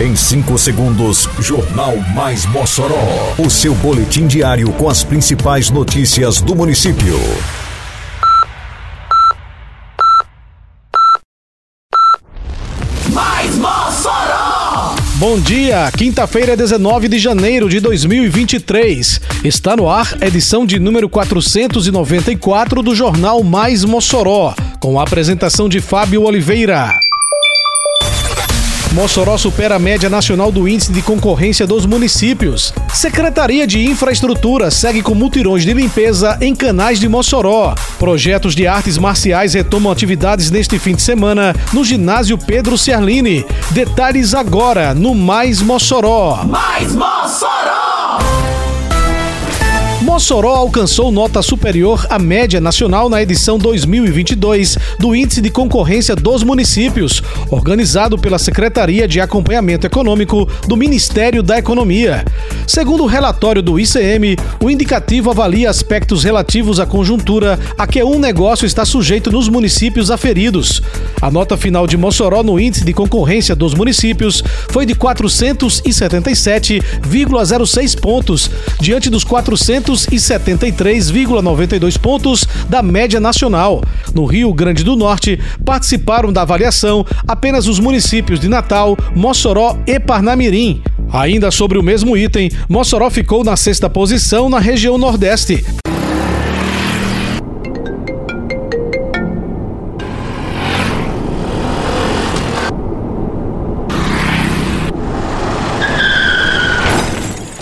Em 5 segundos, Jornal Mais Mossoró. O seu boletim diário com as principais notícias do município. Mais Mossoró! Bom dia, quinta-feira, 19 de janeiro de 2023. Está no ar edição de número 494 do Jornal Mais Mossoró, com a apresentação de Fábio Oliveira. Mossoró supera a média nacional do índice de concorrência dos municípios. Secretaria de Infraestrutura segue com mutirões de limpeza em canais de Mossoró. Projetos de artes marciais retomam atividades neste fim de semana no ginásio Pedro Ciarline. Detalhes agora no Mais Mossoró. Mais Mossoró! Mossoró alcançou nota superior à média nacional na edição 2022 do Índice de Concorrência dos Municípios, organizado pela Secretaria de Acompanhamento Econômico do Ministério da Economia. Segundo o relatório do ICM, o indicativo avalia aspectos relativos à conjuntura a que um negócio está sujeito nos municípios aferidos. A nota final de Mossoró no Índice de Concorrência dos Municípios foi de 477,06 pontos, diante dos 400 273,92 pontos da média nacional. No Rio Grande do Norte, participaram da avaliação apenas os municípios de Natal, Mossoró e Parnamirim. Ainda sobre o mesmo item, Mossoró ficou na sexta posição na região Nordeste.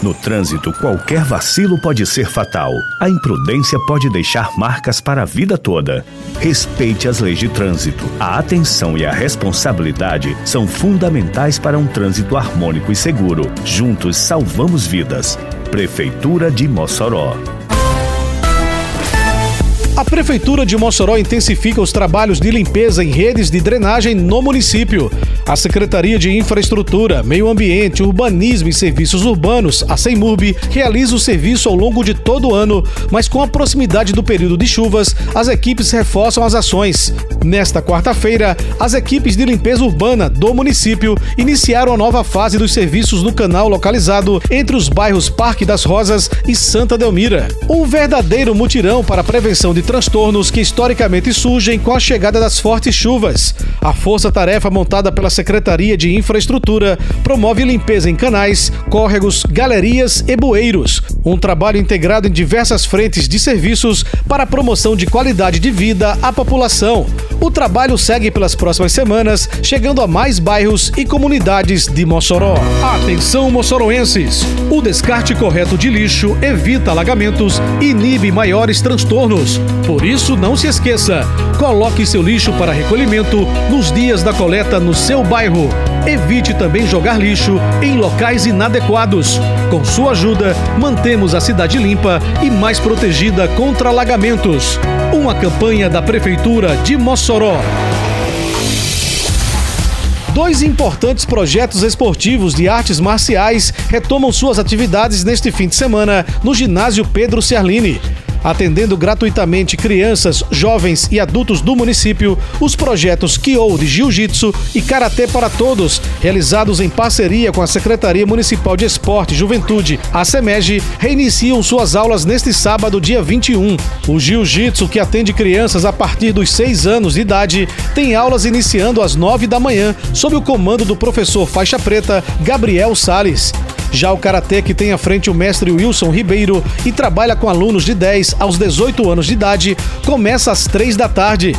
No trânsito, qualquer vacilo pode ser fatal. A imprudência pode deixar marcas para a vida toda. Respeite as leis de trânsito. A atenção e a responsabilidade são fundamentais para um trânsito harmônico e seguro. Juntos salvamos vidas. Prefeitura de Mossoró. A Prefeitura de Mossoró intensifica os trabalhos de limpeza em redes de drenagem no município. A Secretaria de Infraestrutura, Meio Ambiente, Urbanismo e Serviços Urbanos, a CEMURB, realiza o serviço ao longo de todo o ano, mas com a proximidade do período de chuvas, as equipes reforçam as ações. Nesta quarta-feira, as equipes de limpeza urbana do município iniciaram a nova fase dos serviços no canal localizado entre os bairros Parque das Rosas e Santa Delmira. Um verdadeiro mutirão para a prevenção de transtornos que historicamente surgem com a chegada das fortes chuvas. A força-tarefa montada pela Secretaria de Infraestrutura promove limpeza em canais, córregos, galerias e bueiros. Um trabalho integrado em diversas frentes de serviços para a promoção de qualidade de vida à população. O trabalho segue pelas próximas semanas, chegando a mais bairros e comunidades de Mossoró. Atenção, moçoroenses! O descarte correto de lixo evita alagamentos e inibe maiores transtornos. Por isso, não se esqueça: coloque seu lixo para recolhimento nos dias da coleta no seu bairro. Evite também jogar lixo em locais inadequados. Com sua ajuda, mantemos a cidade limpa e mais protegida contra alagamentos. Uma campanha da Prefeitura de Mossoró. Dois importantes projetos esportivos de artes marciais retomam suas atividades neste fim de semana no ginásio Pedro Ciarline atendendo gratuitamente crianças, jovens e adultos do município, os projetos Kyo de Jiu-Jitsu e Karatê para Todos, realizados em parceria com a Secretaria Municipal de Esporte e Juventude, a SEMEG, reiniciam suas aulas neste sábado, dia 21. O Jiu-Jitsu, que atende crianças a partir dos 6 anos de idade, tem aulas iniciando às 9 da manhã, sob o comando do professor faixa preta Gabriel Sales. Já o Karatê, que tem à frente o mestre Wilson Ribeiro e trabalha com alunos de 10 aos 18 anos de idade, começa às 3 da tarde.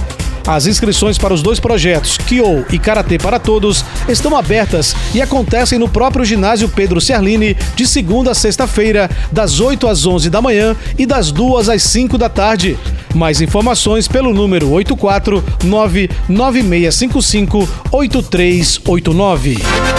As inscrições para os dois projetos, Kyo e Karatê para Todos, estão abertas e acontecem no próprio ginásio Pedro Ciarline, de segunda a sexta-feira, das 8 às 11 da manhã e das 2 às 5 da tarde. Mais informações pelo número 849 9655 8389.